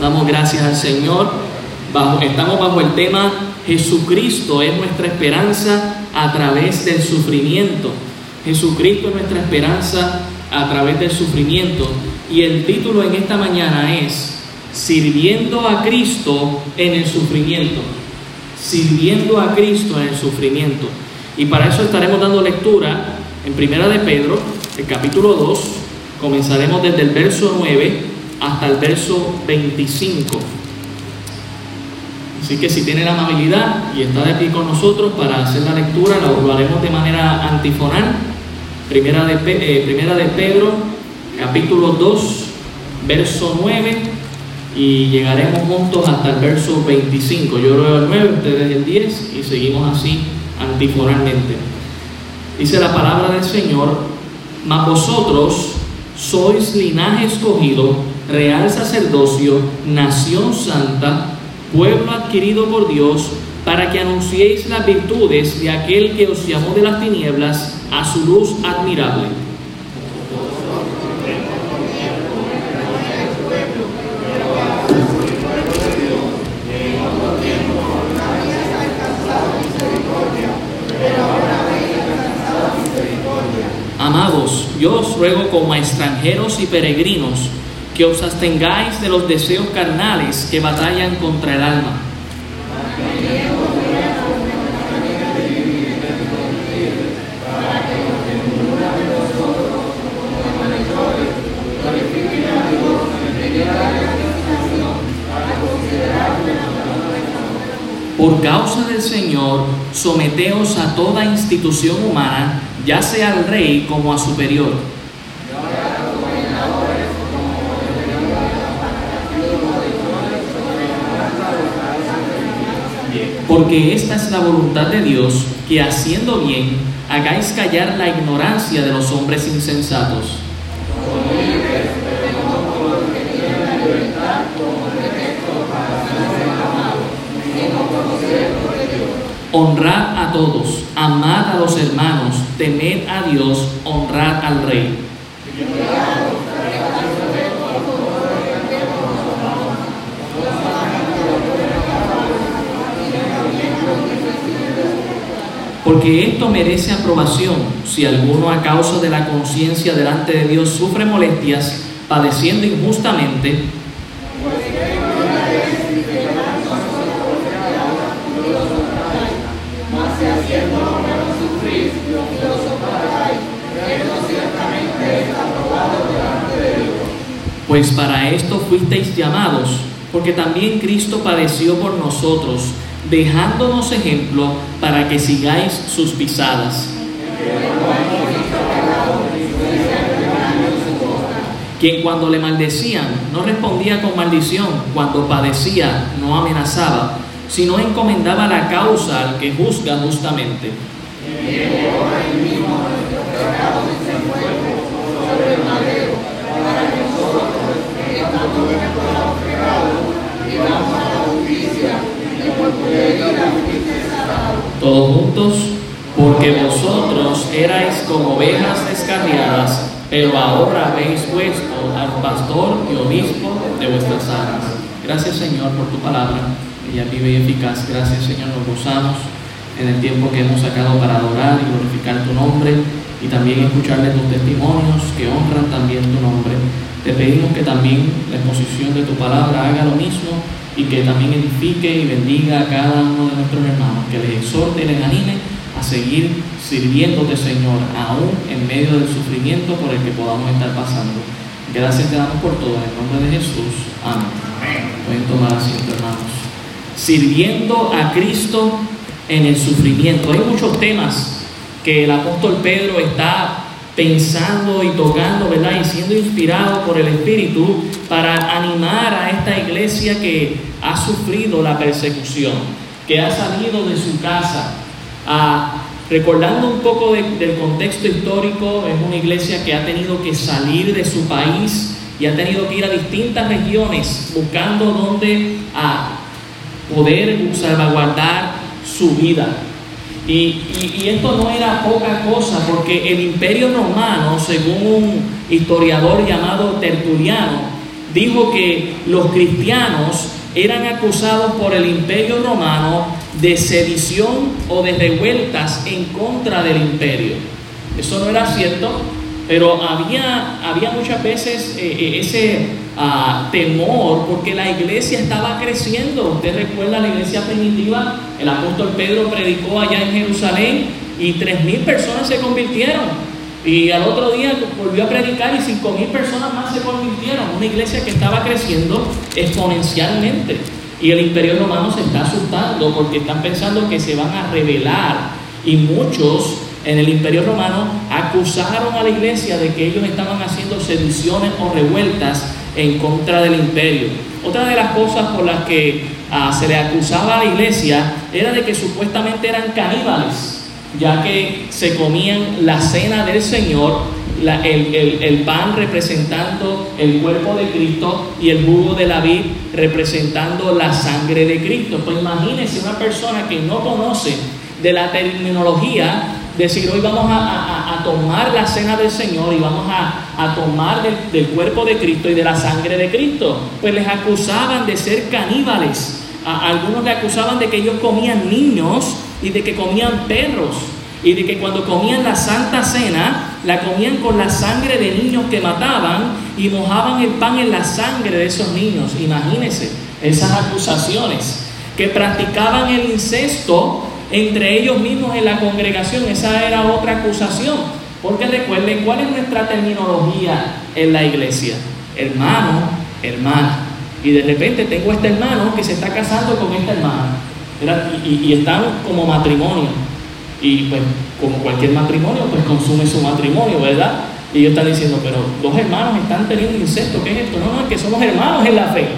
Damos gracias al Señor. estamos bajo el tema Jesucristo es nuestra esperanza a través del sufrimiento. Jesucristo es nuestra esperanza a través del sufrimiento. Y el título en esta mañana es Sirviendo a Cristo en el sufrimiento. Sirviendo a Cristo en el sufrimiento. Y para eso estaremos dando lectura en Primera de Pedro, el capítulo 2. Comenzaremos desde el verso 9 hasta el verso 25. Así que si tiene la amabilidad y está de aquí con nosotros para hacer la lectura, lo, haremos de manera antifonal. Primera de, eh, primera de Pedro, capítulo 2, verso 9, y llegaremos juntos hasta el verso 25. Yo leo el 9, ustedes el 10, y seguimos así antifonalmente. Dice la palabra del Señor, mas vosotros sois linaje escogido, real sacerdocio, nación santa, pueblo adquirido por Dios, para que anunciéis las virtudes de aquel que os llamó de las tinieblas a su luz admirable. Amados, yo os ruego como extranjeros y peregrinos, que os abstengáis de los deseos carnales que batallan contra el alma. Por causa del Señor, someteos a toda institución humana, ya sea al rey como a superior porque esta es la voluntad de Dios, que haciendo bien hagáis callar la ignorancia de los hombres insensatos. Honrad a todos, amad a los hermanos, temed a Dios, honrad al rey. Porque esto merece aprobación si alguno a causa de la conciencia delante de Dios sufre molestias, padeciendo injustamente. Pues para esto fuisteis llamados, porque también Cristo padeció por nosotros dejándonos ejemplo para que sigáis sus pisadas. Quien cuando le maldecían no respondía con maldición, cuando padecía no amenazaba, sino encomendaba la causa al que juzga justamente. Todos juntos, porque vosotros erais como ovejas descarriadas, pero ahora habéis puesto al pastor y obispo de vuestras almas. Gracias Señor por tu palabra, ella vive y eficaz. Gracias Señor, nos gozamos en el tiempo que hemos sacado para adorar y glorificar tu nombre y también escucharle tus testimonios que honran también tu nombre. Te pedimos que también la exposición de tu palabra haga lo mismo y que también edifique y bendiga a cada uno de nuestros hermanos, que les exhorte y les anime a seguir sirviéndote, Señor, aún en medio del sufrimiento por el que podamos estar pasando. Gracias te damos por todo, en el nombre de Jesús. Amén. Pueden tomar asiento, hermanos. Sirviendo a Cristo en el sufrimiento. Hay muchos temas que el apóstol Pedro está pensando y tocando, ¿verdad? Y siendo inspirado por el Espíritu para animar a esta iglesia que ha sufrido la persecución, que ha salido de su casa, recordando un poco del contexto histórico, es una iglesia que ha tenido que salir de su país y ha tenido que ir a distintas regiones buscando dónde a poder salvaguardar su vida. Y, esto no era poca cosa, porque el imperio romano, según un historiador llamado Tertuliano, dijo que los cristianos eran acusados por el imperio romano de sedición o de revueltas en contra del imperio. Eso no era cierto, pero había, había muchas veces eh, eh, ese ah, temor porque la iglesia estaba creciendo. Usted recuerda la iglesia primitiva, el apóstol Pedro predicó allá en Jerusalén y tres personas se convirtieron. Y al otro día volvió a predicar y cinco mil personas más se convirtieron. Una iglesia que estaba creciendo exponencialmente. Y el imperio romano se está asustando porque están pensando que se van a rebelar. Y muchos en el imperio romano acusaron a la iglesia de que ellos estaban haciendo sediciones o revueltas en contra del imperio. Otra de las cosas por las que ah, se le acusaba a la iglesia era de que supuestamente eran caníbales ya que se comían la cena del Señor, el, pan representando el cuerpo de Cristo y el jugo de la vid representando la sangre de Cristo. Pues imagínense una persona que no conoce de la terminología, decir hoy vamos a, tomar la cena del Señor y vamos a, tomar del, cuerpo de Cristo y de la sangre de Cristo. Pues les acusaban de ser caníbales. A, algunos le acusaban de que ellos comían niños y de que comían perros y de que cuando comían la santa cena la comían con la sangre de niños que mataban y mojaban el pan en la sangre de esos niños. Imagínense esas acusaciones, que practicaban el incesto entre ellos mismos en la congregación, esa era otra acusación. Porque recuerden cuál es nuestra terminología en la iglesia. Hermano, hermana. Y de repente tengo este hermano que se está casando con esta hermana y, están como matrimonio. Y pues, como cualquier matrimonio, pues consume su matrimonio, ¿verdad? Y ellos están diciendo, pero dos hermanos están teniendo incesto, ¿qué es esto? No, no, es que somos hermanos en la fe.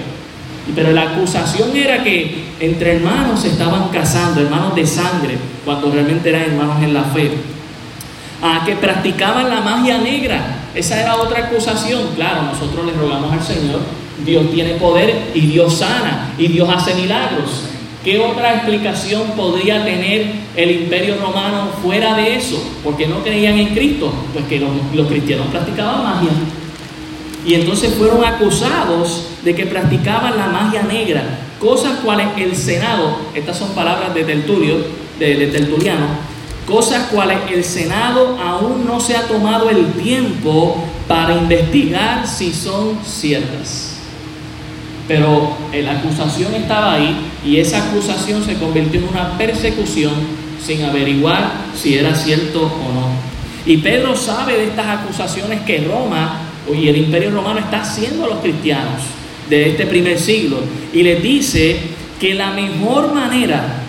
Pero la acusación era que entre hermanos se estaban casando, hermanos de sangre, cuando realmente eran hermanos en la fe. A que practicaban la magia negra. Esa era otra acusación. Claro, nosotros le rogamos al Señor. Dios tiene poder y Dios sana y Dios hace milagros. ¿Qué otra explicación podría tener el imperio romano fuera de eso? Porque no creían en Cristo, pues que los, cristianos practicaban magia. Y entonces fueron acusados de que practicaban la magia negra, cosas cuales el Senado, estas son palabras de Tertulio, de, Tertuliano, cosas cuales el Senado aún no se ha tomado el tiempo para investigar si son ciertas. Pero la acusación estaba ahí y esa acusación se convirtió en una persecución sin averiguar si era cierto o no. Y Pedro sabe de estas acusaciones que Roma y el imperio romano está haciendo a los cristianos de este primer siglo. Y les dice que la mejor manera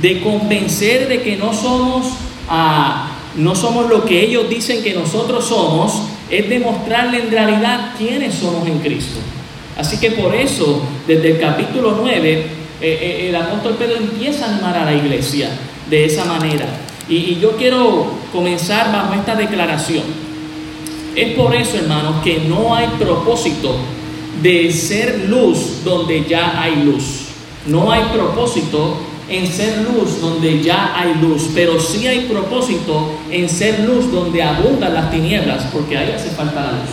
de convencer de que no somos, ah, no somos lo que ellos dicen que nosotros somos es demostrarle en realidad quiénes somos en Cristo. Así que por eso, desde el capítulo 9, eh, eh, el apóstol Pedro empieza a animar a la iglesia de esa manera. Y, yo quiero comenzar bajo esta declaración. Es por eso, hermanos, que no hay propósito de ser luz donde ya hay luz. No hay propósito en ser luz donde ya hay luz, pero sí hay propósito en ser luz donde abundan las tinieblas, porque ahí hace falta la luz.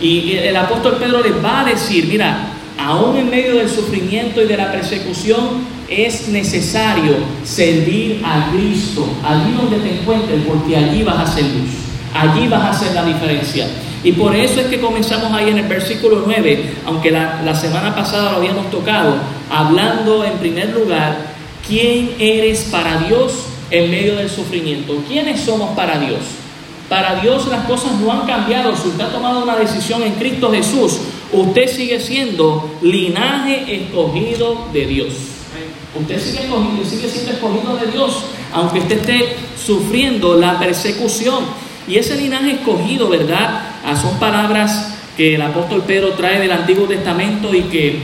Y el apóstol Pedro les va a decir, mira, aún en medio del sufrimiento y de la persecución, es necesario servir a Cristo, allí donde te encuentres, porque allí vas a hacer luz, allí vas a hacer la diferencia. Y por eso es que comenzamos ahí en el versículo 9, aunque la, la semana pasada lo habíamos tocado, hablando en primer lugar, ¿quién eres para Dios en medio del sufrimiento? ¿Quiénes somos para Dios? Para Dios las cosas no han cambiado. Si usted ha tomado una decisión en Cristo Jesús, usted sigue siendo linaje escogido de Dios. Usted sigue, sigue siendo escogido de Dios, aunque usted esté sufriendo la persecución. Y ese linaje escogido, ¿verdad? Ah, son palabras que el apóstol Pedro trae del Antiguo Testamento y que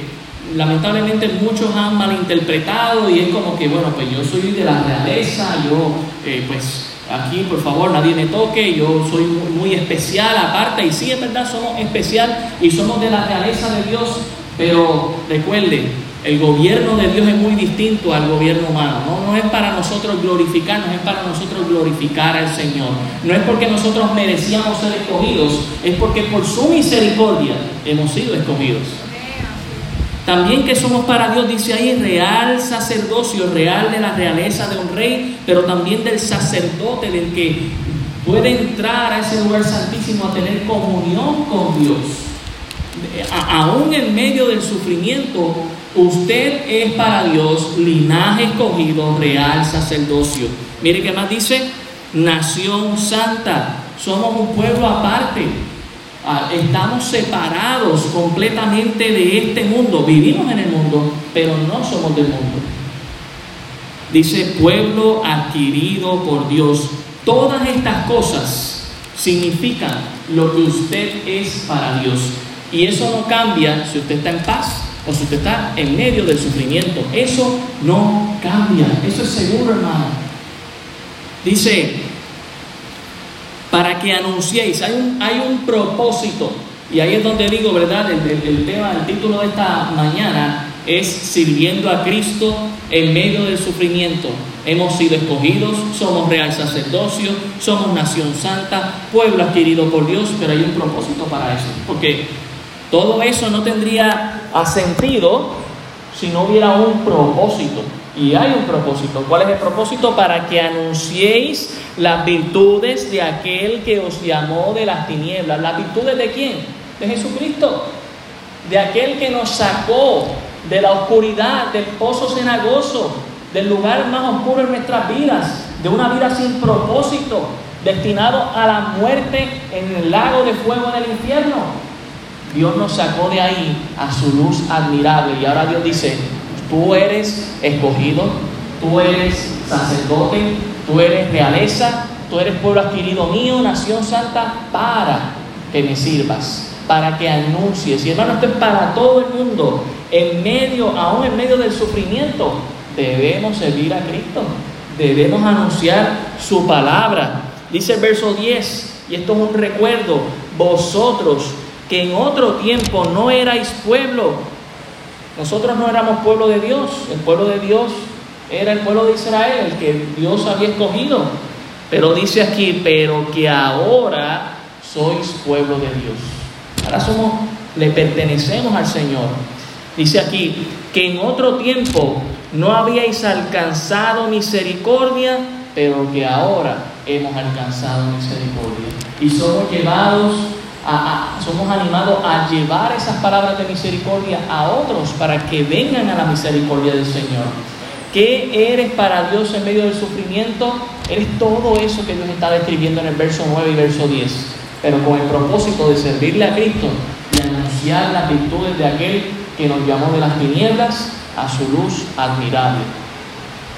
lamentablemente muchos han malinterpretado y es como que, bueno, pues yo soy de la realeza, yo eh, pues aquí por favor nadie me toque, yo soy muy especial aparte, y sí es verdad, somos especial y somos de la realeza de Dios, pero recuerde, El gobierno de Dios es muy distinto al gobierno humano. No, es para nosotros glorificarnos, es para nosotros glorificar al Señor. No es porque nosotros merecíamos ser escogidos, es porque por su misericordia hemos sido escogidos. También que somos para Dios, dice ahí, real sacerdocio, real de la realeza de un rey, pero también del sacerdote, del que puede entrar a ese lugar santísimo a tener comunión con Dios. aún en medio del sufrimiento, usted es para Dios linaje escogido, real sacerdocio. Mire qué más dice, nación santa, somos un pueblo aparte Ah, estamos separados completamente de este mundo. Vivimos en el mundo, pero no somos del mundo. Dice pueblo adquirido por Dios. Todas estas cosas significan lo que usted es para Dios. Y eso no cambia si usted está en paz o si usted está en medio del sufrimiento. Eso no cambia. Eso es seguro, hermano. Dice, para que anunciéis. Hay un, hay un propósito. Y ahí es donde digo, ¿verdad? El, el, tema, el título de esta mañana es sirviendo a Cristo en medio del sufrimiento. Hemos sido escogidos, somos real sacerdocio, somos nación santa, pueblo adquirido por Dios, pero hay un propósito para eso. Porque todo eso no tendría sentido si no hubiera un propósito. Y hay un propósito. ¿Cuál es el propósito? Para que anunciéis las virtudes de aquel que os llamó de las tinieblas. ¿Las virtudes de quién? De Jesucristo. De aquel que nos sacó de la oscuridad, del pozo cenagoso, del lugar más oscuro en nuestras vidas, de una vida sin propósito, destinado a la muerte en el lago de fuego en el infierno. Dios nos sacó de ahí a su luz admirable y ahora Dios dice, Tú eres escogido, tú eres sacerdote, tú eres realeza, tú eres pueblo adquirido mío, nación santa, para que me sirvas, para que anuncies. Y hermano, esto es para todo el mundo. En medio, aún en medio del sufrimiento, debemos servir a Cristo. Debemos anunciar su palabra. Dice el verso 10, y esto es un recuerdo, vosotros que en otro tiempo no erais pueblo, nosotros no éramos pueblo de Dios, el pueblo de Dios era el pueblo de Israel, el que Dios había escogido. Pero dice aquí, pero que ahora sois pueblo de Dios. Ahora somos, le pertenecemos al Señor. Dice aquí, que en otro tiempo no habíais alcanzado misericordia, pero que ahora hemos alcanzado misericordia. Y somos llevados somos animados a llevar esas palabras de misericordia a otros para que vengan a la misericordia del Señor. ¿Qué eres para Dios en medio del sufrimiento? Eres todo eso que Dios está describiendo en el verso 9 y verso 10, pero con el propósito de servirle a Cristo y anunciar las virtudes de aquel que nos llamó de las tinieblas a su luz admirable.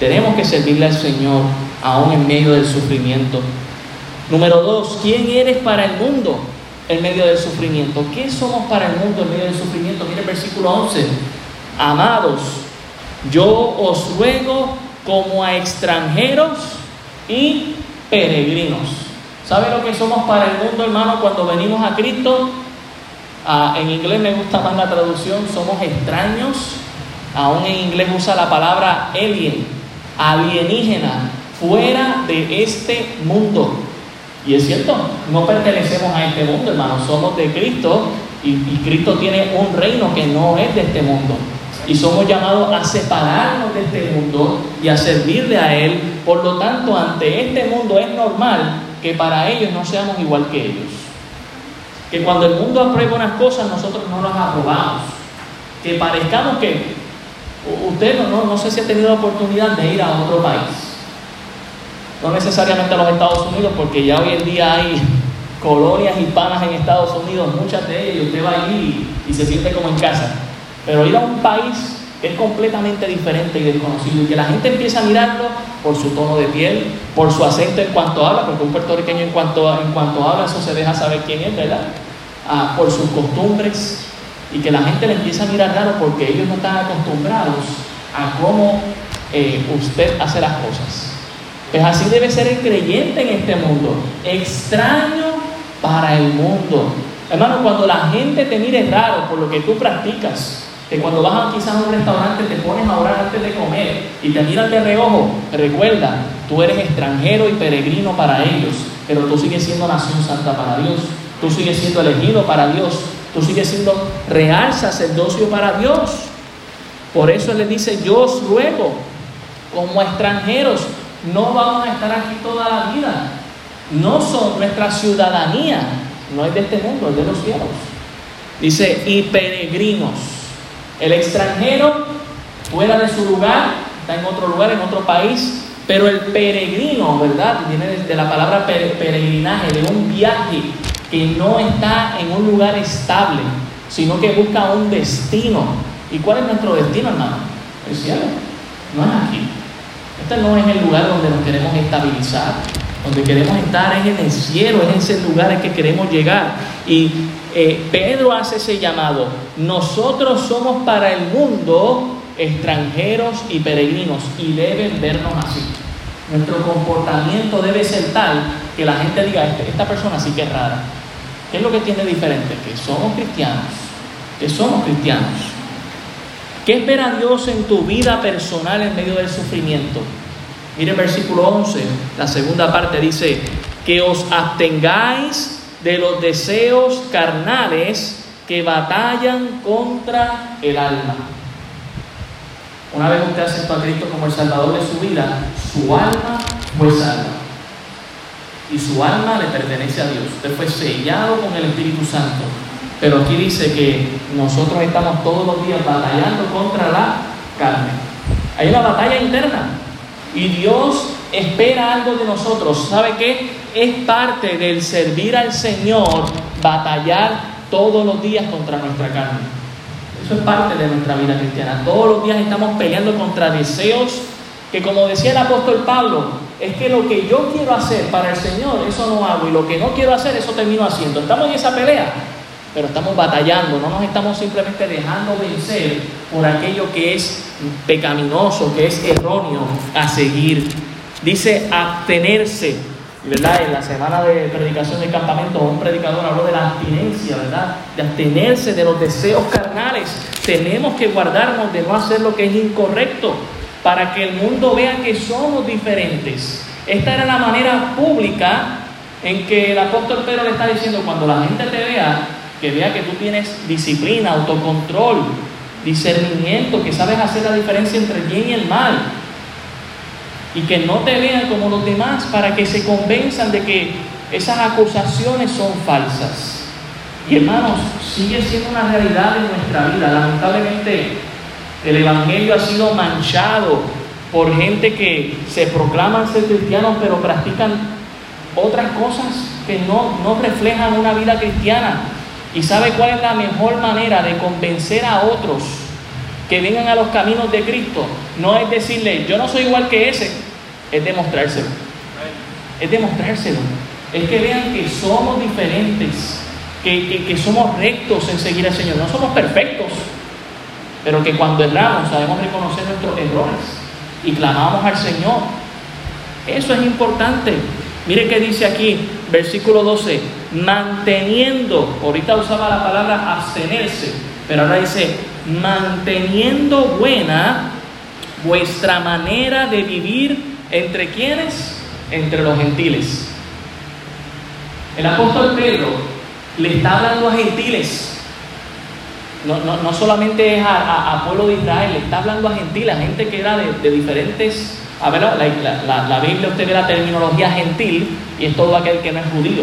Tenemos que servirle al Señor aún en medio del sufrimiento. Número dos, ¿quién eres para el mundo? En medio del sufrimiento. ¿Qué somos para el mundo en medio del sufrimiento? Mire el versículo 11. Amados, yo os ruego como a extranjeros y peregrinos. ¿Sabe lo que somos para el mundo, hermano, cuando venimos a Cristo? Ah, en inglés me gusta más la traducción, somos extraños. Aún en inglés usa la palabra alien, alienígena, fuera de este mundo. Y es cierto, no pertenecemos a este mundo, hermanos, somos de Cristo y, Cristo tiene un reino que no es de este mundo. Y somos llamados a separarnos de este mundo y a servirle a Él. Por lo tanto, ante este mundo es normal que para ellos no seamos igual que ellos. Que cuando el mundo aprueba unas cosas, nosotros no las aprobamos. Que parezcamos que usted no, no sé si ha tenido la oportunidad de ir a otro país no necesariamente a los Estados Unidos, porque ya hoy en día hay colonias hispanas en Estados Unidos, muchas de ellas, y usted va allí y, se siente como en casa. Pero ir a un país es completamente diferente y desconocido, y que la gente empieza a mirarlo por su tono de piel, por su acento en cuanto habla, porque un puertorriqueño en cuanto, en cuanto habla, eso se deja saber quién es, ¿verdad? Ah, por sus costumbres, y que la gente le empieza a mirar raro porque ellos no están acostumbrados a cómo eh, usted hace las cosas. Pues así debe ser el creyente en este mundo, extraño para el mundo. Hermano, cuando la gente te mire raro por lo que tú practicas, Que cuando vas quizás a un restaurante te pones a orar antes de comer y te miran de reojo. Recuerda, tú eres extranjero y peregrino para ellos, pero tú sigues siendo nación santa para Dios. Tú sigues siendo elegido para Dios. Tú sigues siendo real sacerdocio para Dios. Por eso le dice, yo os ruego, como extranjeros, no vamos a estar aquí toda la vida. No son nuestra ciudadanía, no es de este mundo, es de los cielos. Dice, y peregrinos. El extranjero, fuera de su lugar, está en otro lugar, en otro país, pero el peregrino, ¿verdad? Viene de la palabra peregrinaje, de un viaje que no está en un lugar estable, sino que busca un destino. ¿Y cuál es nuestro destino, hermano? El cielo. No es aquí. Este no es el lugar donde nos queremos estabilizar. Donde queremos estar es en el cielo, es ese lugar en que queremos llegar. Y eh, Pedro hace ese llamado. Nosotros somos para el mundo extranjeros y peregrinos y deben vernos así. Nuestro comportamiento debe ser tal que la gente diga, este, esta persona sí que es rara. ¿Qué es lo que tiene diferente? Que somos cristianos, que somos cristianos. ¿Qué es ver a Dios en tu vida personal en medio del sufrimiento? Mire el versículo 11, la segunda parte dice, que os abstengáis de los deseos carnales que batallan contra el alma. Una vez usted aceptó a Cristo como el Salvador de su vida, su alma fue salva. Y su alma le pertenece a Dios. Usted fue sellado con el Espíritu Santo. Pero aquí dice que nosotros estamos todos los días batallando contra la carne. Hay una batalla interna. Y Dios espera algo de nosotros. ¿Sabe qué? Es parte del servir al Señor batallar todos los días contra nuestra carne. Eso es parte de nuestra vida cristiana. Todos los días estamos peleando contra deseos que, como decía el apóstol Pablo, es que lo que yo quiero hacer para el Señor, eso no hago. Y lo que no quiero hacer, eso termino haciendo. Estamos en esa pelea, pero estamos batallando. No nos estamos simplemente dejando vencer por aquello que es pecaminoso, que es erróneo a seguir. Dice abstenerse, ¿verdad? En la semana de predicación del campamento, un predicador habló de la abstinencia, ¿verdad? De abstenerse de los deseos carnales. Tenemos que guardarnos de no hacer lo que es incorrecto para que el mundo vea que somos diferentes. Esta era la manera pública en que el apóstol Pedro le está diciendo, cuando la gente te vea, que vea que tú tienes disciplina, autocontrol, discernimiento, que sabes hacer la diferencia entre el bien y el mal. Y que no te vean como los demás para que se convenzan de que esas acusaciones son falsas. Y hermanos, sigue siendo una realidad en nuestra vida. Lamentablemente el Evangelio ha sido manchado por gente que se proclaman ser cristianos pero practican otras cosas que no, no reflejan una vida cristiana. ¿Y sabe cuál es la mejor manera de convencer a otros que vengan a los caminos de Cristo? No es decirle, yo no soy igual que ese, es demostrárselo. Es demostrárselo. Es que vean que somos diferentes, que, que somos rectos en seguir al Señor. No somos perfectos, pero que cuando erramos sabemos reconocer nuestros errores y clamamos al Señor. Eso es importante. Mire que dice aquí, versículo 12, manteniendo, ahorita usaba la palabra abstenerse, pero ahora dice, manteniendo buena vuestra manera de vivir entre quienes, entre los gentiles. El apóstol Pedro le está hablando a gentiles, no, no, solamente es a, pueblo de Israel, le está hablando a gentiles, a gente que era de, de diferentes a ver, la, Biblia usted ve la terminología gentil y es todo aquel que no es judío.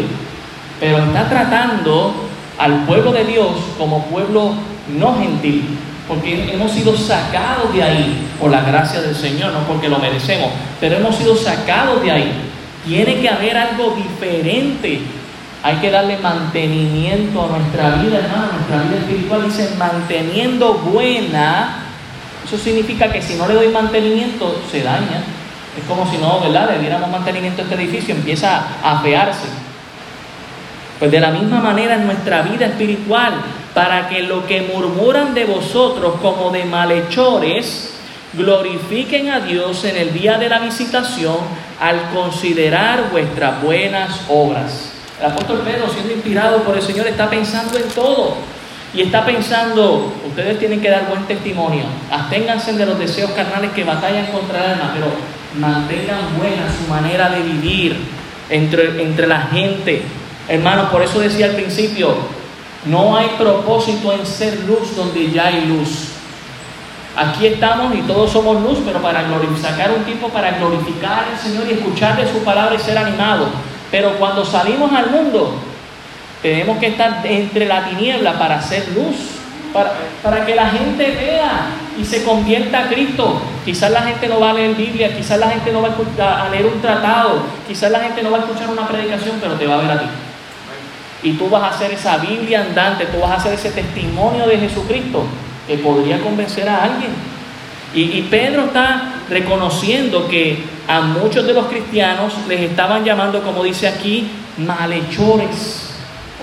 Pero está tratando al pueblo de Dios como pueblo no gentil, porque hemos sido sacados de ahí por la gracia del Señor, no porque lo merecemos, pero hemos sido sacados de ahí. Tiene que haber algo diferente. Hay que darle mantenimiento a nuestra vida, hermano, nuestra vida espiritual. Dice manteniendo buena eso significa que si no le doy mantenimiento, se daña. Es como si no, ¿verdad? Le diéramos mantenimiento a este edificio, empieza a afearse. Pues de la misma manera en nuestra vida espiritual, para que lo que murmuran de vosotros como de malhechores, glorifiquen a Dios en el día de la visitación al considerar vuestras buenas obras. El apóstol Pedro, siendo inspirado por el Señor, está pensando en todo y está pensando, ustedes tienen que dar buen testimonio, absténganse de los deseos carnales que batallan contra el alma, pero mantengan buena su manera de vivir entre, entre la gente. Hermanos, por eso decía al principio, no hay propósito en ser luz donde ya hay luz. Aquí estamos y todos somos luz, pero para sacar un tiempo para glorificar al Señor y escucharle su palabra y ser animados. Pero cuando salimos al mundo, tenemos que estar entre la tiniebla para hacer luz, para, para que la gente vea y se convierta a Cristo. Quizás la gente no va a leer Biblia, quizás la gente no va a, leer un tratado, quizás la gente no va a escuchar una predicación, pero te va a ver a ti. Y tú vas a hacer esa Biblia andante, tú vas a hacer ese testimonio de Jesucristo que podría convencer a alguien. Y, y, Pedro está reconociendo que a muchos de los cristianos les estaban llamando, como dice aquí, malhechores.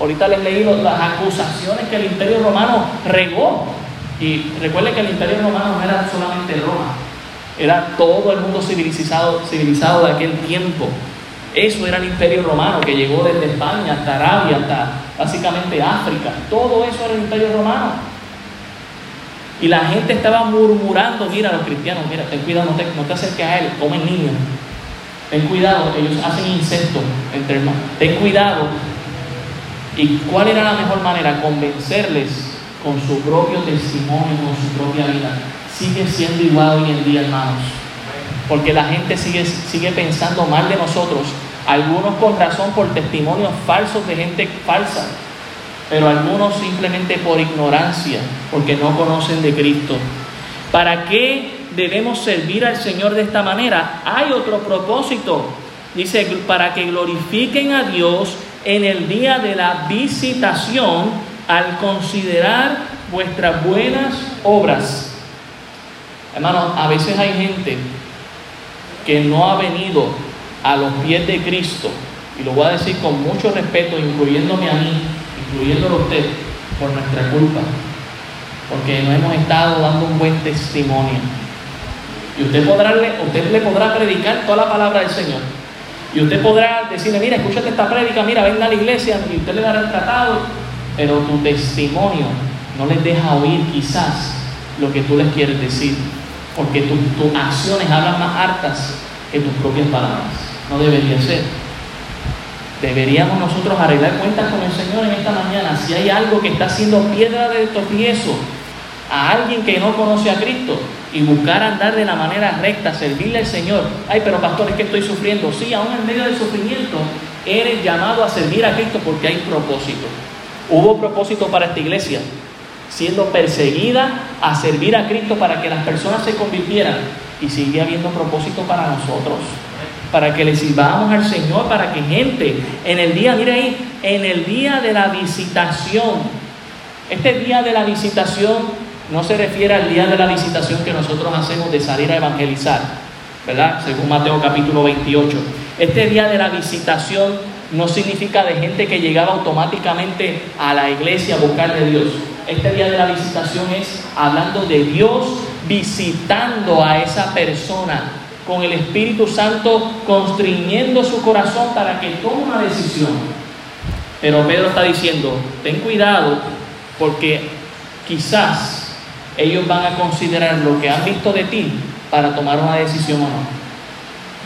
Ahorita les leí las acusaciones que el imperio romano regó. Y recuerden que el imperio romano no era solamente Roma, era todo el mundo civilizado, civilizado de aquel tiempo. Eso era el imperio romano que llegó desde España hasta Arabia, hasta básicamente África. Todo eso era el imperio romano. Y la gente estaba murmurando, mira los cristianos, mira, ten cuidado, no te, acerques a él, comen niños. Ten cuidado, ellos hacen incesto entre hermanos. Ten cuidado, ¿Y cuál era la mejor manera? Convencerles con su propio testimonio, con su propia vida. Sigue siendo igual hoy en día, hermanos. Porque la gente sigue, sigue pensando mal de nosotros. Algunos con razón por testimonios falsos de gente falsa. Pero algunos simplemente por ignorancia, porque no conocen de Cristo. ¿Para qué debemos servir al Señor de esta manera? Hay otro propósito. Dice, para que glorifiquen a Dios en el día de la visitación al considerar vuestras buenas obras. Hermanos, a veces hay gente que no ha venido a los pies de Cristo, y lo voy a decir con mucho respeto, incluyéndome a mí, incluyéndolo a usted, por nuestra culpa, porque no hemos estado dando un buen testimonio. Y usted, podrá, usted le podrá predicar toda la palabra del Señor, y usted podrá decirle, mira, escúchate esta prédica, mira, venga a la iglesia y usted le dará el tratado, pero tu testimonio no les deja oír quizás lo que tú les quieres decir, porque tus acciones hablan más hartas que tus propias palabras. No debería ser. Deberíamos nosotros arreglar cuentas con el Señor en esta mañana. Si hay algo que está haciendo piedra de tropiezo a alguien que no conoce a Cristo, y buscar andar de la manera recta, servirle al Señor. Ay, pero pastor, es que estoy sufriendo. Sí, aún en medio del sufrimiento, eres llamado a servir a Cristo porque hay propósito. Hubo propósito para esta iglesia, siendo perseguida a servir a Cristo para que las personas se convirtieran. Y sigue habiendo propósito para nosotros, para que le sirvamos al Señor, para que gente en el día, mire ahí, en el día de la visitación, este día de la visitación no se refiere al día de la visitación que nosotros hacemos de salir a evangelizar, ¿verdad? Según Mateo capítulo 28. Este día de la visitación no significa de gente que llegaba automáticamente a la iglesia a buscar de Dios. Este día de la visitación es hablando de Dios visitando a esa persona con el Espíritu Santo constriñendo su corazón para que tome una decisión. Pero Pedro está diciendo, ten cuidado porque quizás ellos van a considerar lo que han visto de ti para tomar una decisión o no.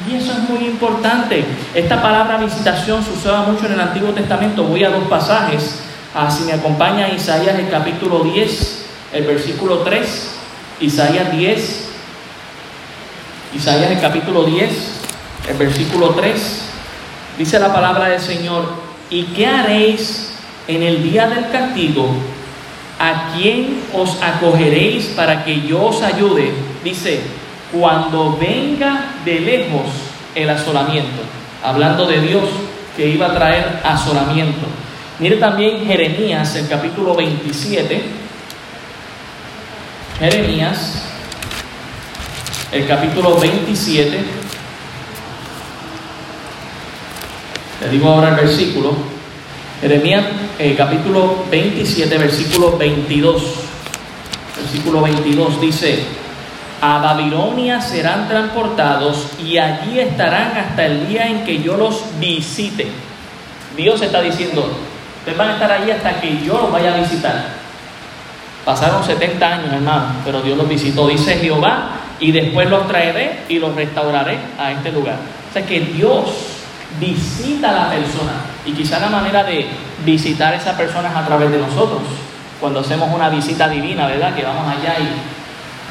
Y eso es muy importante. Esta palabra visitación usaba mucho en el Antiguo Testamento. Voy a dos pasajes. Ah, si me acompaña Isaías el capítulo 10, el versículo 3. Isaías 10. Isaías el capítulo 10, el versículo 3. Dice la palabra del Señor, ¿y qué haréis en el día del castigo ¿a quién os acogeréis para que yo os ayude? Dice, cuando venga de lejos el asolamiento, hablando de Dios que iba a traer asolamiento. Mire también Jeremías, el capítulo 27. Jeremías, el capítulo 27. Le digo ahora el versículo. Jeremías eh, capítulo 27, versículo 22. Versículo 22 dice, a Babilonia serán transportados y allí estarán hasta el día en que yo los visite. Dios está diciendo, ustedes van a estar allí hasta que yo los vaya a visitar. Pasaron 70 años, hermano, pero Dios los visitó, dice Jehová, y después los traeré y los restauraré a este lugar. O sea que Dios visita a la persona y quizá la manera de visitar a esa persona es a través de nosotros. Cuando hacemos una visita divina, ¿verdad? Que vamos allá y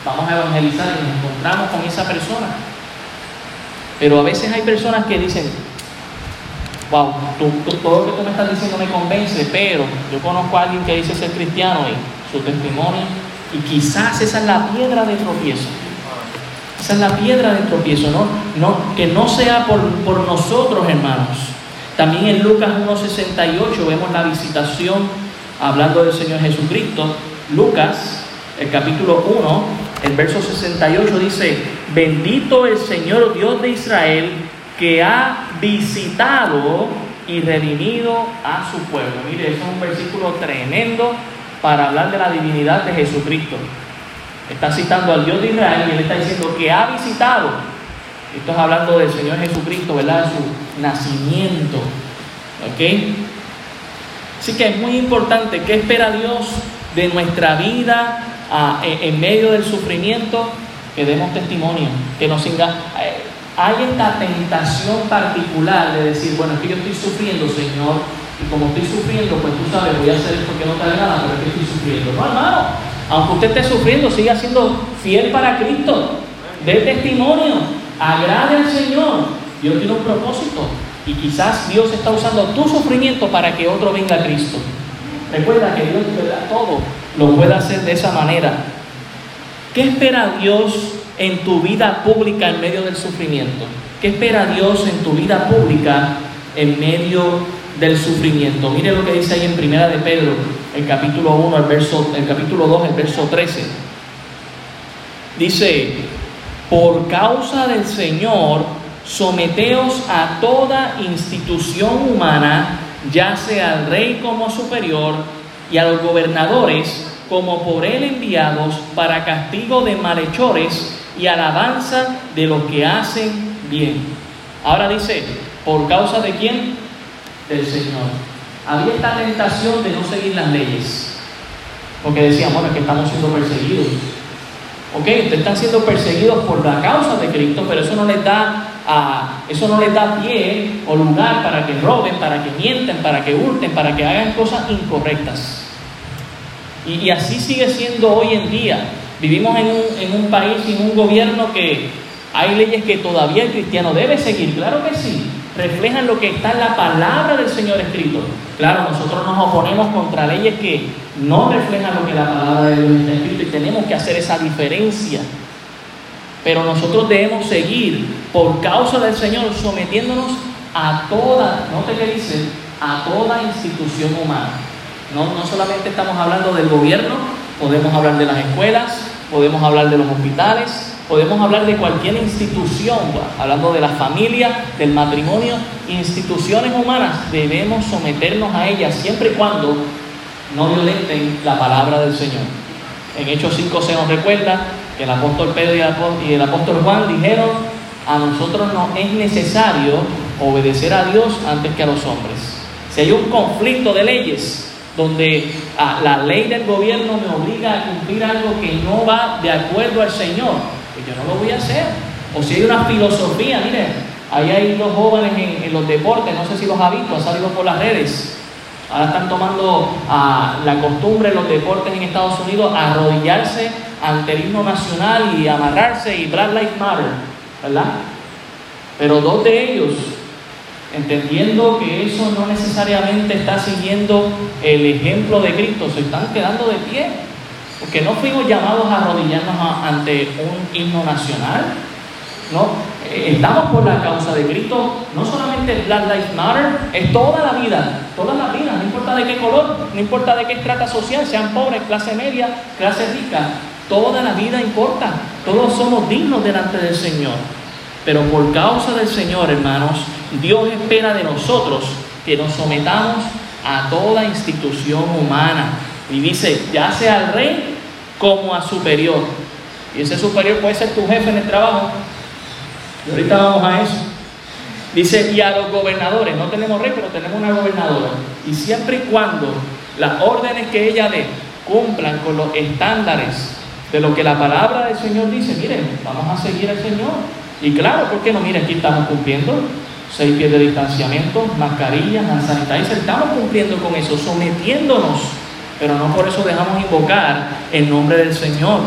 vamos a evangelizar y nos encontramos con esa persona. Pero a veces hay personas que dicen, wow, todo lo que tú me estás diciendo me convence, pero yo conozco a alguien que dice ser cristiano y su testimonio, y quizás esa es la piedra de tropiezo. Esa es la piedra de tropiezo, ¿no? no que no sea por, por nosotros, hermanos. También en Lucas 1.68 vemos la visitación, hablando del Señor Jesucristo. Lucas, el capítulo 1, el verso 68 dice, bendito el Señor Dios de Israel, que ha visitado y redimido a su pueblo. Mire, eso es un versículo tremendo para hablar de la divinidad de Jesucristo. Está citando al Dios de Israel y él está diciendo que ha visitado. Esto es hablando del Señor Jesucristo, ¿verdad? Su nacimiento. ¿Ok? Así que es muy importante. ¿Qué espera Dios de nuestra vida ah, en medio del sufrimiento? Que demos testimonio, que nos engañe hay esta tentación particular de decir, bueno, es que yo estoy sufriendo, Señor, y como estoy sufriendo, pues tú sabes, voy a hacer esto que no te nada, pero es que estoy sufriendo. No, hermano, aunque usted esté sufriendo, siga siendo fiel para Cristo, dé testimonio, agrade al Señor. Dios tiene un propósito y quizás Dios está usando tu sufrimiento para que otro venga a Cristo. Recuerda que Dios, ¿verdad? Todo lo puede hacer de esa manera. ¿Qué espera Dios en tu vida pública en medio del sufrimiento? ¿Qué espera Dios en tu vida pública en medio del sufrimiento? Mire lo que dice ahí en Primera de Pedro, el capítulo 1, el, verso, el capítulo 2, el verso 13. Dice, por causa del Señor, someteos a toda institución humana, ya sea al rey como superior y a los gobernadores como por él enviados para castigo de malhechores y alabanza de los que hacen bien. Ahora dice, ¿por causa de quién? Del Señor. Había esta tentación de no seguir las leyes. Porque decían, bueno, es que estamos siendo perseguidos. Ok, ustedes están siendo perseguidos por la causa de Cristo, pero eso no les da a, eso no les da pie o lugar para que roben, para que mienten, para que hurten, para que hagan cosas incorrectas. Y así sigue siendo hoy en día. Vivimos en un, en un país, en un gobierno que hay leyes que todavía el cristiano debe seguir, claro que sí, reflejan lo que está en la palabra del Señor escrito. Claro, nosotros nos oponemos contra leyes que no reflejan lo que la palabra de Dios está escrito y tenemos que hacer esa diferencia. Pero nosotros debemos seguir por causa del Señor sometiéndonos a toda, note que dice, a toda institución humana. No, no solamente estamos hablando del gobierno, podemos hablar de las escuelas, podemos hablar de los hospitales, podemos hablar de cualquier institución, hablando de la familia, del matrimonio, instituciones humanas, debemos someternos a ellas siempre y cuando no violenten la palabra del Señor. En Hechos 5 se nos recuerda que el apóstol Pedro y el apóstol Juan dijeron, a nosotros no es necesario obedecer a Dios antes que a los hombres. Si hay un conflicto de leyes, donde ah, la ley del gobierno me obliga a cumplir algo que no va de acuerdo al Señor, pues yo no lo voy a hacer. O si hay una filosofía, miren, ahí hay dos jóvenes en, los deportes, no sé si los ha visto, han salido por las redes. Ahora están tomando ah, la costumbre en los deportes en Estados Unidos arrodillarse ante el himno nacional y amarrarse y Black Lives Matter, ¿verdad? Pero dos de ellos entendiendo que eso no necesariamente está siguiendo el ejemplo de Cristo, se están quedando de pie, porque no fuimos llamados a arrodillarnos ante un himno nacional, no, eh, estamos por la causa de Cristo, no solamente Black Lives Matter, es toda la vida, toda la vida, no importa de qué color, no importa de qué estrata social, sean pobres, clase media, clase rica, toda la vida importa, todos somos dignos delante del Señor. Pero por causa del Señor, hermanos, Dios espera de nosotros que nos sometamos a toda institución humana. Y dice, ya sea al rey como a superior. Y ese superior puede ser tu jefe en el trabajo. Y ahorita vamos a eso. Dice, y a los gobernadores, no tenemos rey, pero tenemos una gobernadora. Y siempre y cuando las órdenes que ella dé cumplan con los estándares de lo que la palabra del Señor dice. Miren, vamos a seguir al Señor. Y claro, ¿por qué no? Miren, aquí estamos cumpliendo seis pies de distanciamiento, mascarillas, sanitizer, estamos cumpliendo con eso, sometiéndonos, pero no por eso dejamos invocar el nombre del Señor.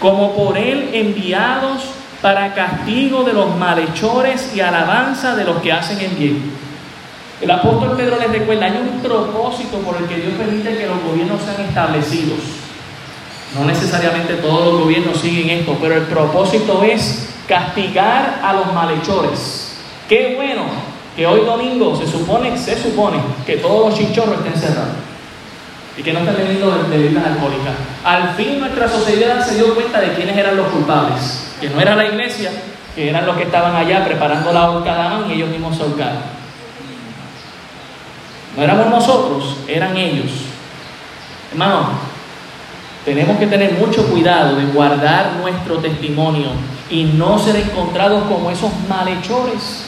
Como por Él enviados para castigo de los malhechores y alabanza de los que hacen el bien. El apóstol Pedro les recuerda, hay un propósito por el que Dios permite que los gobiernos sean establecidos. No necesariamente todos los gobiernos siguen esto, pero el propósito es castigar a los malhechores Qué bueno que hoy domingo se supone, se supone que todos los chinchorros estén cerrados y que no estén teniendo de bebidas alcohólicas. Al fin nuestra sociedad se dio cuenta de quiénes eran los culpables, que no era la iglesia, que eran los que estaban allá preparando la horca y ellos mismos se ahorcaron. No éramos nosotros, eran ellos. Hermano, tenemos que tener mucho cuidado de guardar nuestro testimonio y no ser encontrados como esos malhechores.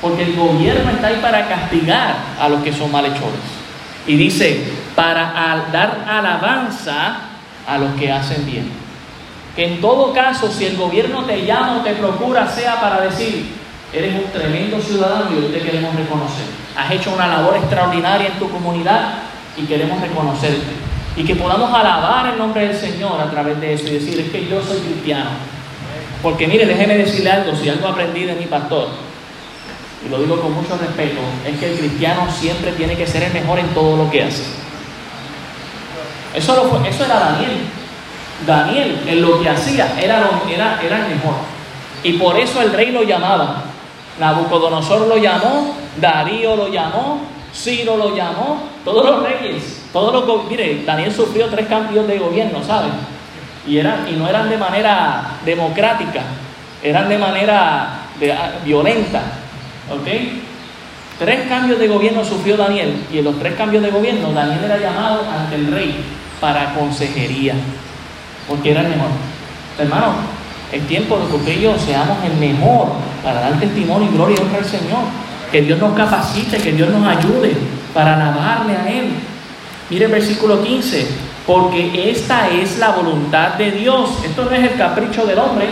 Porque el gobierno está ahí para castigar a los que son malhechores. Y dice, para dar alabanza a los que hacen bien. Que en todo caso, si el gobierno te llama o te procura, sea para decir, eres un tremendo ciudadano y hoy te queremos reconocer. Has hecho una labor extraordinaria en tu comunidad y queremos reconocerte. Y que podamos alabar el nombre del Señor a través de eso y decir, es que yo soy cristiano. Porque mire, déjeme decirle algo, si algo aprendí de mi pastor, y lo digo con mucho respeto, es que el cristiano siempre tiene que ser el mejor en todo lo que hace. Eso, lo fue, eso era Daniel. Daniel en lo que hacía era, era, era el mejor. Y por eso el rey lo llamaba. Nabucodonosor lo llamó, Darío lo llamó, Ciro lo llamó, todos los reyes, todos los mire, Daniel sufrió tres cambios de gobierno, ¿saben? Y, eran, y no eran de manera democrática, eran de manera ah, violenta. ¿Ok? Tres cambios de gobierno sufrió Daniel y en los tres cambios de gobierno Daniel era llamado ante el rey para consejería, porque era el mejor. Hermano, es tiempo de que usted y yo seamos el mejor para dar testimonio y gloria y honra al Señor. Que Dios nos capacite, que Dios nos ayude para alabarle a Él. Mire el versículo 15, porque esta es la voluntad de Dios. Esto no es el capricho del hombre,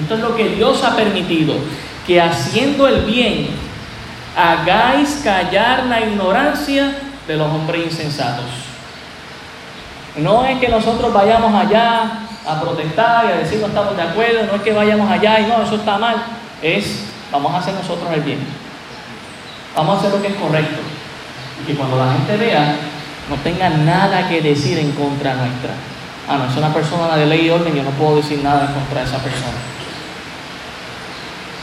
esto es lo que Dios ha permitido que haciendo el bien hagáis callar la ignorancia de los hombres insensatos. No es que nosotros vayamos allá a protestar y a decir no estamos de acuerdo, no es que vayamos allá y no, eso está mal, es vamos a hacer nosotros el bien. Vamos a hacer lo que es correcto. Y que cuando la gente vea, no tenga nada que decir en contra nuestra. Ah, no, es una persona de ley y orden, yo no puedo decir nada en contra de esa persona.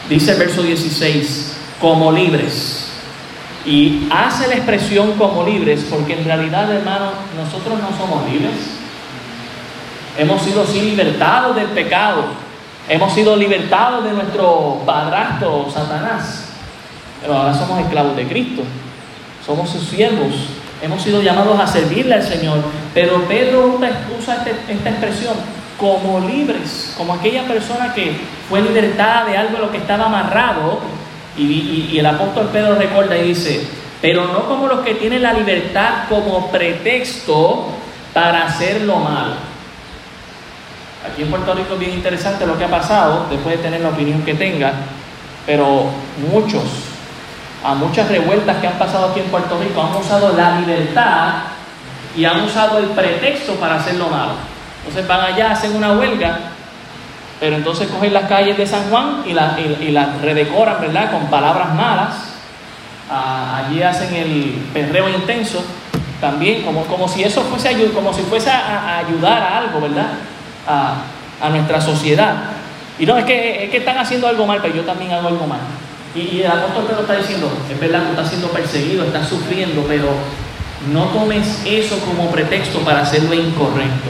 Dice el verso 16, como libres. Y hace la expresión como libres, porque en realidad, hermano, nosotros no somos libres. Hemos sido sí libertados del pecado. Hemos sido libertados de nuestro padrastro Satanás. Pero ahora somos esclavos de Cristo. Somos sus siervos. Hemos sido llamados a servirle al Señor. Pero Pedro usa este, esta expresión como libres, como aquella persona que fue libertada de algo a lo que estaba amarrado. Y, el apóstol Pedro recuerda y dice, pero no como los que tienen la libertad como pretexto para hacer lo malo. Aquí en Puerto Rico es bien interesante lo que ha pasado, después de tener la opinión que tenga, pero muchos, a muchas revueltas que han pasado aquí en Puerto Rico, han usado la libertad y han usado el pretexto para hacer lo malo. Entonces van allá, hacen una huelga, pero entonces cogen las calles de San Juan y las y, redecoran, ¿verdad? Con palabras malas. Ah, allí hacen el perreo intenso, también como, como si eso fuese, a, ayudar a algo, ¿verdad? A, nuestra sociedad. Y no, es que, es que están haciendo algo mal, pero yo también hago algo mal. Y, el apóstol Pedro está diciendo, es verdad, tú estás siendo perseguido, estás sufriendo, pero no tomes eso como pretexto para hacer lo incorrecto.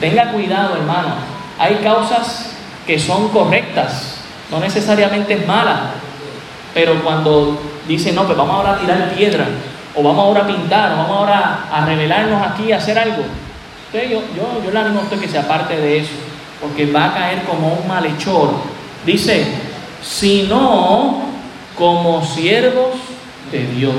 Tenga cuidado, hermano. Hay causas que son correctas, no necesariamente es mala. Pero cuando dice, no, pues vamos ahora a tirar piedra, o vamos ahora a pintar, o vamos ahora a revelarnos aquí, a hacer algo. Yo, yo, yo le animo a usted que se aparte de eso, porque va a caer como un malhechor. Dice, sino como siervos de Dios.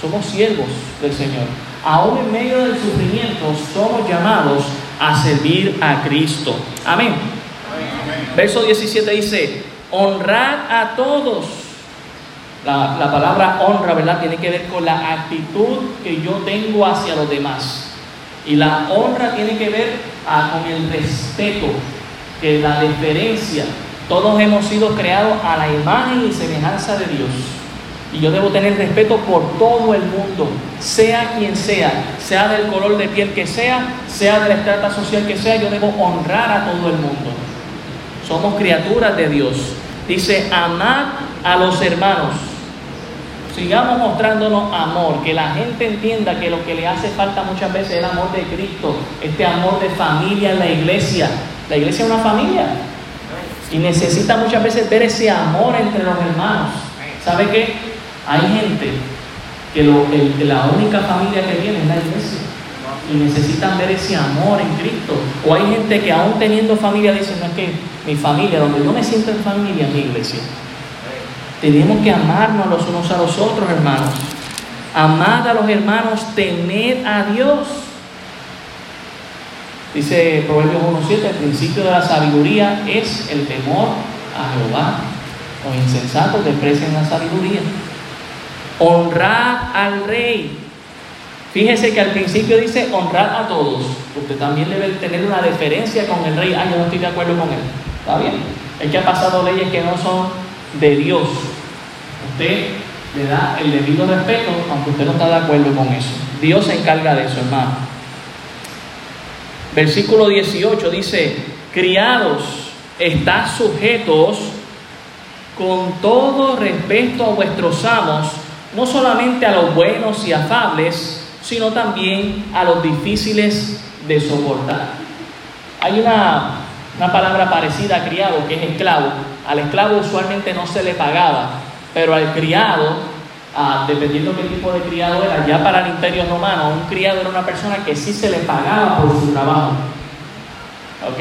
Somos siervos del Señor. aún en medio del sufrimiento, somos llamados a servir a Cristo. Amén. Verso 17 dice, honrad a todos. La, la, palabra honra, ¿verdad? Tiene que ver con la actitud que yo tengo hacia los demás. Y la honra tiene que ver ah, con el respeto, que la deferencia. Todos hemos sido creados a la imagen y semejanza de Dios. Y yo debo tener respeto por todo el mundo, sea quien sea, sea del color de piel que sea, sea de la estrata social que sea, yo debo honrar a todo el mundo. Somos criaturas de Dios. Dice, amad a los hermanos. Sigamos mostrándonos amor, que la gente entienda que lo que le hace falta muchas veces es el amor de Cristo, este amor de familia en la iglesia. La iglesia es una familia y necesita muchas veces ver ese amor entre los hermanos. ¿Sabe qué? Hay gente que, la única familia que tiene es la iglesia y necesitan ver ese amor en Cristo. O hay gente que aún teniendo familia dice, no es que mi familia, donde yo me siento en familia, es mi iglesia. Tenemos que amarnos los unos a los otros, hermanos. Amad a los hermanos, temed a Dios. Dice Proverbios 1.7, el principio de la sabiduría es el temor a Jehová. Los insensatos desprecian la sabiduría honrad al rey. Fíjese que al principio dice honrad a todos. Usted también debe tener una deferencia con el rey. Ah, yo no estoy de acuerdo con él. Está bien. Es que ha pasado leyes que no son de Dios. Usted le da el debido respeto, aunque usted no está de acuerdo con eso. Dios se encarga de eso, hermano. Versículo 18 dice, criados, estás sujetos con todo respeto a vuestros amos no solamente a los buenos y afables, sino también a los difíciles de soportar. Hay una, palabra parecida a criado, que es esclavo. Al esclavo usualmente no se le pagaba, pero al criado, ah, dependiendo qué tipo de criado era, ya para el imperio romano, un criado era una persona que sí se le pagaba por su trabajo. ¿Ok?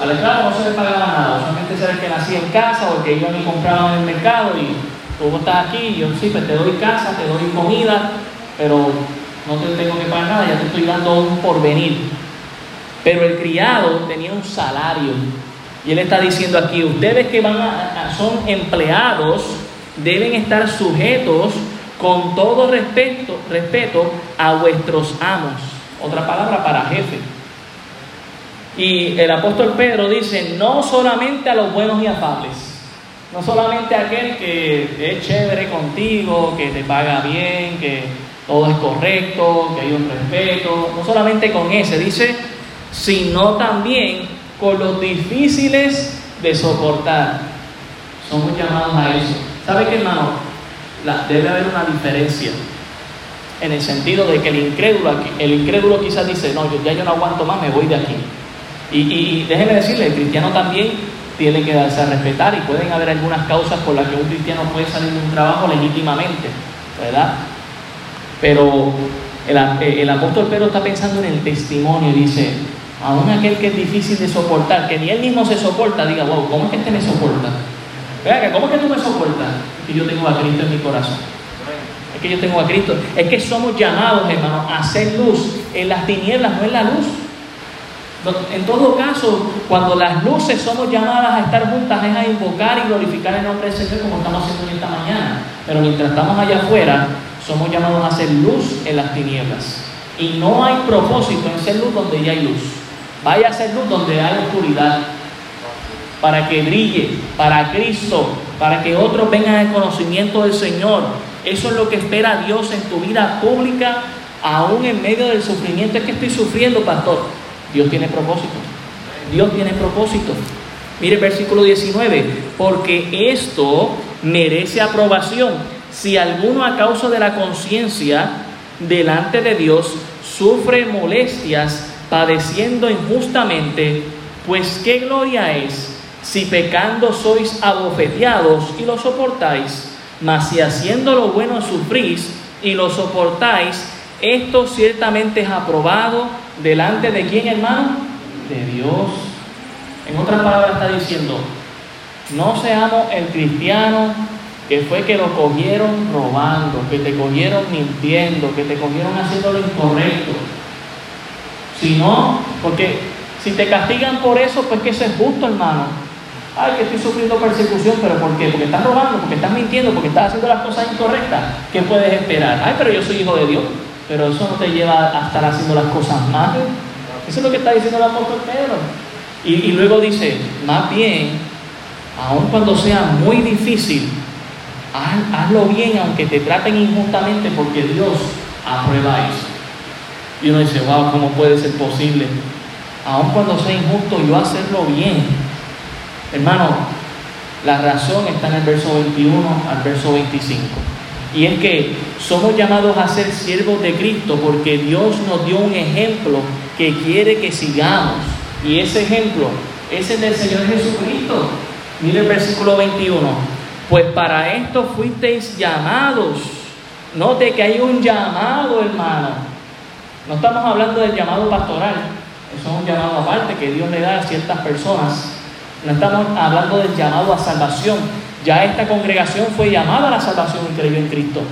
Al esclavo no se le pagaba nada, solamente era el que nacía en casa o el que iba y compraba en el mercado y tú estás aquí, yo sí, pues te doy casa, te doy comida, pero no te tengo que pagar nada, ya te estoy dando un porvenir. Pero el criado tenía un salario. Y él está diciendo aquí, ustedes que van a, son empleados, deben estar sujetos con todo respeto, respeto a vuestros amos. Otra palabra para jefe. Y el apóstol Pedro dice, no solamente a los buenos y afables, no solamente aquel que es chévere contigo, que te paga bien, que todo es correcto, que hay un respeto, no solamente con ese, dice, sino también con los difíciles de soportar. Somos llamados a eso. ¿Sabe qué, hermano? debe haber una diferencia en el sentido de que el incrédulo, el incrédulo quizás dice, no, yo, ya yo no aguanto más, me voy de aquí. Y, déjeme decirle, el cristiano también tiene que darse a respetar y pueden haber algunas causas por las que un cristiano puede salir de un trabajo legítimamente, ¿verdad? Pero el, eh, el apóstol Pedro está pensando en el testimonio y dice, aún aquel que es difícil de soportar, que ni él mismo se soporta, diga, wow, ¿cómo es que este me soporta? ¿cómo es que tú me soportas? Que yo tengo a Cristo en mi corazón. Es que yo tengo a Cristo. Es que somos llamados, hermanos, a hacer luz en las tinieblas, no en la luz. En todo caso, cuando las luces somos llamadas a estar juntas es a invocar y glorificar el nombre del Señor como estamos haciendo en esta mañana. Pero mientras estamos allá afuera, somos llamados a hacer luz en las tinieblas. Y no hay propósito en ser luz donde ya hay luz. Vaya a ser luz donde hay oscuridad. Para que brille, para Cristo, para que otros vengan al conocimiento del Señor. Eso es lo que espera Dios en tu vida pública, aún en medio del sufrimiento. Es que estoy sufriendo, pastor. Dios tiene propósito. Dios tiene propósito. Mire el versículo 19, porque esto merece aprobación. Si alguno a causa de la conciencia delante de Dios sufre molestias padeciendo injustamente, pues qué gloria es si pecando sois abofeteados y lo soportáis, mas si haciendo lo bueno sufrís y lo soportáis, esto ciertamente es aprobado delante de quién, hermano? De Dios. En otras palabras está diciendo, no seamos el cristiano que fue que lo cogieron robando, que te cogieron mintiendo, que te cogieron haciendo lo incorrecto. Si no, porque si te castigan por eso, pues que eso es justo, hermano. Ay, que estoy sufriendo persecución, pero ¿por qué? Porque estás robando, porque estás mintiendo, porque estás haciendo las cosas incorrectas. ¿Qué puedes esperar? Ay, pero yo soy hijo de Dios. Pero eso no te lleva a estar haciendo las cosas mal. Eso es lo que está diciendo el apóstol Pedro. Y, y luego dice, más bien, aun cuando sea muy difícil, hazlo bien aunque te traten injustamente porque Dios aprueba eso. Y uno dice, wow, ¿cómo puede ser posible? Aun cuando sea injusto, yo hacerlo bien. Hermano, la razón está en el verso 21 al verso 25. Y es que somos llamados a ser siervos de Cristo porque Dios nos dio un ejemplo que quiere que sigamos. Y ese ejemplo es el del Señor Jesucristo. Mire el versículo 21. Pues para esto fuisteis llamados. Note que hay un llamado, hermano. No estamos hablando del llamado pastoral. Eso es un llamado aparte que Dios le da a ciertas personas. No estamos hablando del llamado a salvación. Ya esta congregación fue llamada a la salvación y creyó en Cristo.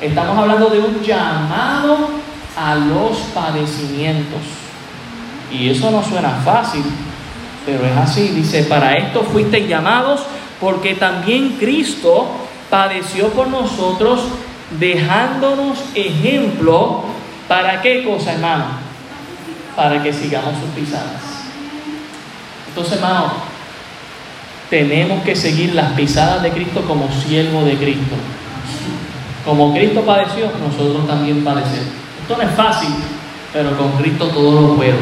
Estamos hablando de un llamado a los padecimientos. Y eso no suena fácil, pero es así. Dice, para esto fuisteis llamados porque también Cristo padeció por nosotros dejándonos ejemplo para qué cosa, hermano? Para que sigamos sus pisadas. Entonces, hermano, tenemos que seguir las pisadas de Cristo como siervo de Cristo. Como Cristo padeció, nosotros también padecemos. Esto no es fácil, pero con Cristo todo lo puedo.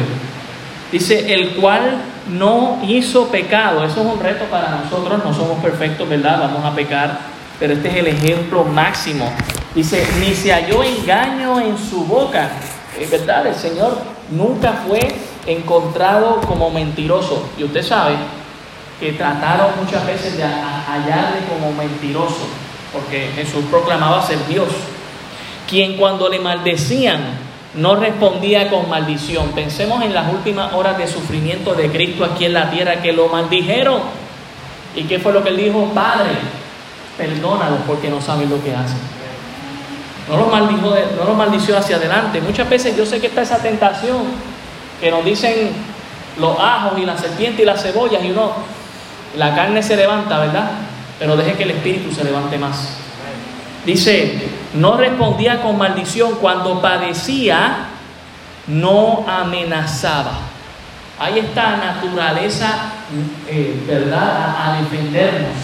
Dice, el cual no hizo pecado. Eso es un reto para nosotros, no somos perfectos, ¿verdad? Vamos a pecar, pero este es el ejemplo máximo. Dice, ni se halló engaño en su boca. Es verdad, el Señor nunca fue encontrado como mentiroso. Y usted sabe que trataron muchas veces de hallarle como mentiroso, porque Jesús proclamaba ser Dios. Quien cuando le maldecían, no respondía con maldición. Pensemos en las últimas horas de sufrimiento de Cristo aquí en la tierra que lo maldijeron. ¿Y qué fue lo que él dijo? Padre, perdónalos porque no saben lo que hacen. No los, maldijo, no los maldició hacia adelante. Muchas veces yo sé que está esa tentación que nos dicen los ajos y la serpiente y las cebollas y uno, la carne se levanta, ¿verdad? Pero deje que el espíritu se levante más. Dice, no respondía con maldición cuando padecía, no amenazaba. Hay esta naturaleza, eh, ¿verdad?, a, defendernos,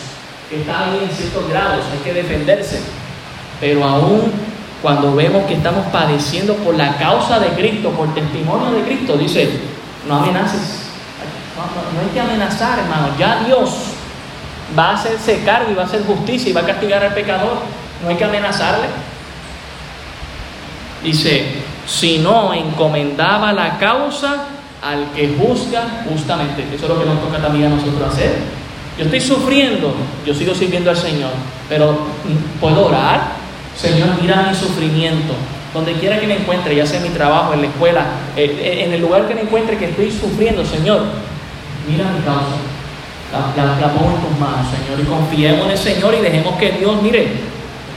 que está ahí en ciertos grados, hay que defenderse. Pero aún cuando vemos que estamos padeciendo por la causa de Cristo, por testimonio de Cristo, dice, no amenaces. No, hay que amenazar, hermano. Ya Dios va a hacerse cargo y va a hacer justicia y va a castigar al pecador no hay que amenazarle. Dice, si no encomendaba la causa al que juzga justamente. Eso es lo que nos toca también a nosotros hacer. Yo estoy sufriendo, yo sigo sirviendo al Señor, pero puedo orar. Señor, mira mi sufrimiento. Donde quiera que me encuentre, ya sea en mi trabajo, en la escuela, eh, eh, en el lugar que me encuentre que estoy sufriendo, Señor, mira mi causa. La, la manos, Señor, y confiemos en el Señor y dejemos que Dios, mire,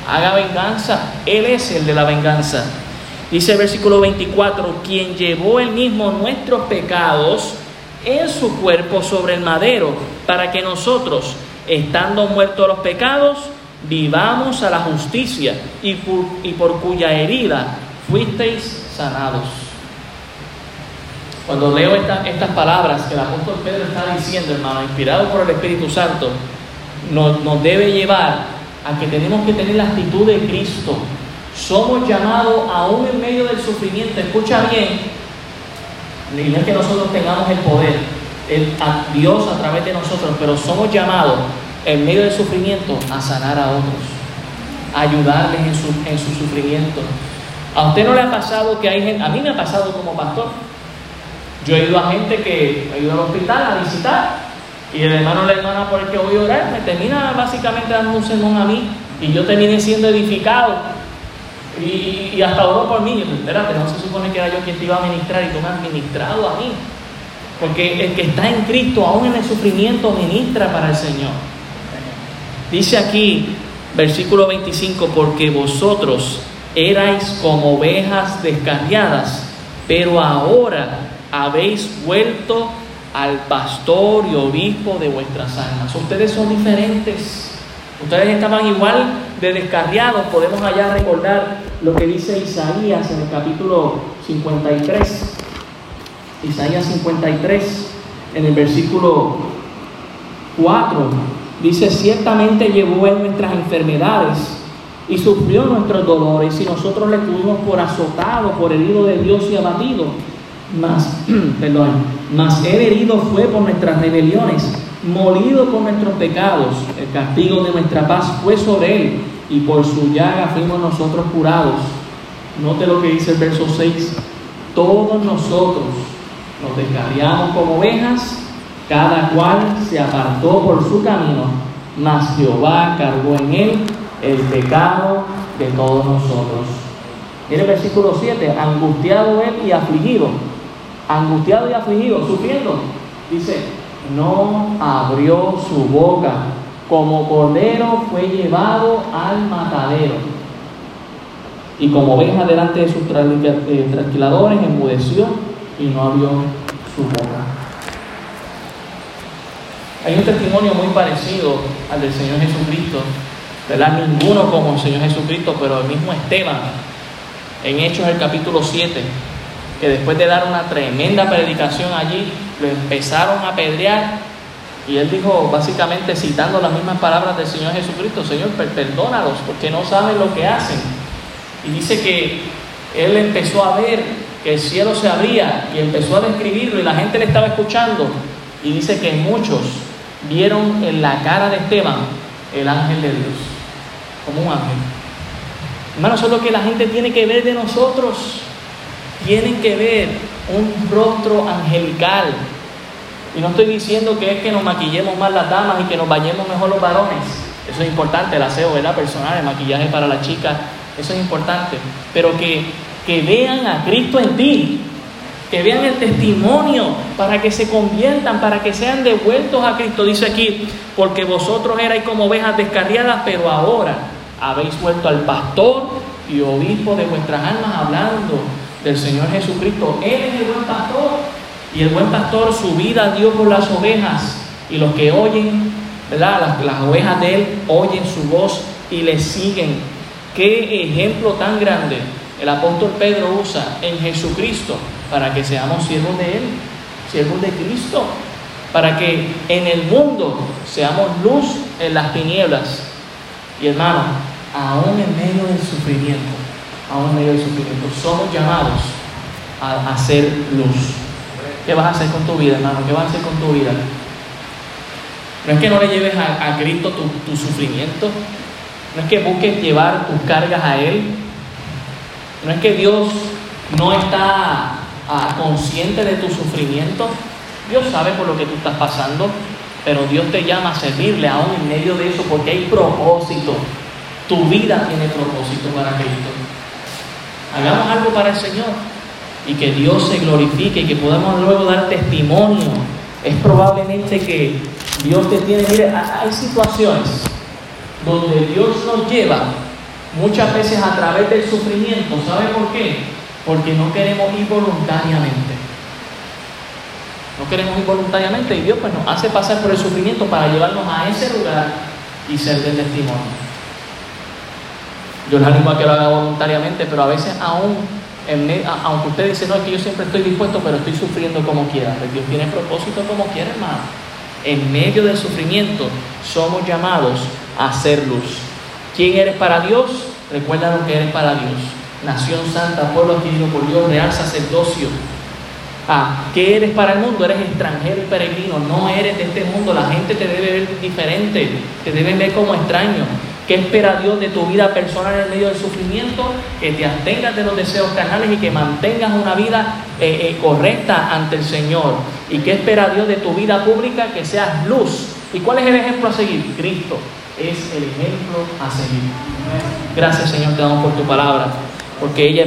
haga venganza. Él es el de la venganza. Dice el versículo 24, quien llevó él mismo nuestros pecados en su cuerpo sobre el madero, para que nosotros, estando muertos los pecados, vivamos a la justicia y por cuya herida fuisteis sanados. Cuando leo estas palabras que el apóstol Pedro está diciendo, hermano, inspirado por el Espíritu Santo, nos, nos debe llevar a que tenemos que tener la actitud de Cristo. Somos llamados aún en medio del sufrimiento, escucha bien, no es que nosotros tengamos el poder, el, a Dios a través de nosotros, pero somos llamados en medio del sufrimiento a sanar a otros, a ayudarles en su, en su sufrimiento. ¿A usted no le ha pasado que hay gente, a mí me ha pasado como pastor? Yo he ido a gente que he ido al hospital a visitar y el hermano o la hermana por el que voy a orar me termina básicamente dando un sermón a mí y yo terminé siendo edificado. Y, hasta oró por mí. Y yo, espérate, no se supone que era yo quien te iba a ministrar y tú me has ministrado a mí. Porque el que está en Cristo, aún en el sufrimiento, ministra para el Señor. Dice aquí, Versículo 25, porque vosotros erais como ovejas descarriadas, pero ahora habéis vuelto al pastor y obispo de vuestras almas. Ustedes son diferentes. Ustedes estaban igual de descarriados. Podemos allá recordar lo que dice Isaías en el capítulo 53. Isaías 53, en el versículo 4, dice, ciertamente llevó en nuestras enfermedades y sufrió nuestros dolores y nosotros le tuvimos por azotado, por herido de Dios y abatido. Mas, perdón, mas él herido fue por nuestras rebeliones, molido por nuestros pecados. El castigo de nuestra paz fue sobre él y por su llaga fuimos nosotros curados. Note lo que dice el verso 6. Todos nosotros nos descarriamos como ovejas, cada cual se apartó por su camino, mas Jehová cargó en él el pecado de todos nosotros. Mire el versículo 7, angustiado él y afligido, angustiado y afligido, sufriendo. Dice, no abrió su boca, como cordero fue llevado al matadero. Y como oveja delante de sus eh, tranquiladores, enmudeció y no abrió su boca. Hay un testimonio muy parecido al del Señor Jesucristo, ¿verdad? Ninguno como el Señor Jesucristo, pero el mismo Esteban, en Hechos el capítulo 7, que después de dar una tremenda predicación allí, lo empezaron a apedrear y él dijo, básicamente citando las mismas palabras del Señor Jesucristo, Señor, perdónalos porque no saben lo que hacen. Y dice que él empezó a ver que el cielo se abría y empezó a describirlo y la gente le estaba escuchando. Y dice que muchos vieron en la cara de Esteban el ángel de Dios, como un ángel. Hermano, eso es lo que la gente tiene que ver de nosotros. Tienen que ver un rostro angelical. Y no estoy diciendo que es que nos maquillemos más las damas y que nos bañemos mejor los varones. Eso es importante, el aseo, ¿verdad? Personal, el maquillaje para las chicas, eso es importante. Pero que que vean a Cristo en ti, que vean el testimonio para que se conviertan, para que sean devueltos a Cristo. Dice aquí, porque vosotros erais como ovejas descarriadas, pero ahora habéis vuelto al pastor y obispo de vuestras almas, hablando del Señor Jesucristo. Él es el buen pastor y el buen pastor su vida dio por las ovejas y los que oyen, ¿verdad? Las, las ovejas de Él oyen su voz y le siguen. Qué ejemplo tan grande el apóstol Pedro usa en Jesucristo para que seamos siervos de Él, siervos de Cristo, para que en el mundo seamos luz en las tinieblas. Y hermano, aún en medio del sufrimiento, aún en medio del sufrimiento, somos llamados a hacer luz. ¿Qué vas a hacer con tu vida, hermano? ¿Qué vas a hacer con tu vida? No es que no le lleves a, Cristo tu, tu sufrimiento, no es que busques llevar tus cargas a Él, no es que Dios no está ah, consciente de tu sufrimiento. Dios sabe por lo que tú estás pasando, pero Dios te llama a servirle aún en medio de eso porque hay propósito. Tu vida tiene propósito para Cristo. Hagamos algo para el Señor y que Dios se glorifique y que podamos luego dar testimonio. Es probablemente que Dios te tiene, mire, hay situaciones donde Dios nos lleva muchas veces a través del sufrimiento. ¿Sabe por qué? Porque no queremos ir voluntariamente. No queremos ir voluntariamente y Dios pues nos hace pasar por el sufrimiento para llevarnos a ese lugar y ser de testimonio. Yo les animo a que lo haga voluntariamente, pero a veces aún, aunque usted dice, no, es que yo siempre estoy dispuesto, pero estoy sufriendo como quiera. Pues Dios tiene propósito como quiera, hermano. En medio del sufrimiento somos llamados a hacer luz. ¿Quién eres para Dios? Recuerda lo que eres para Dios. Nación santa, pueblo adquirido por Dios, real sacerdocio. Ah, ¿qué eres para el mundo? Eres extranjero y peregrino, no eres de este mundo. La gente te debe ver diferente, te debe ver como extraño. ¿Qué espera Dios de tu vida personal en medio del sufrimiento? Que te abstengas de los deseos carnales y que mantengas una vida eh, eh, correcta ante el Señor. ¿Y qué espera Dios de tu vida pública? Que seas luz. ¿Y cuál es el ejemplo a seguir? Cristo es el ejemplo a seguir. Gracias Señor, te damos por tu palabra, porque ella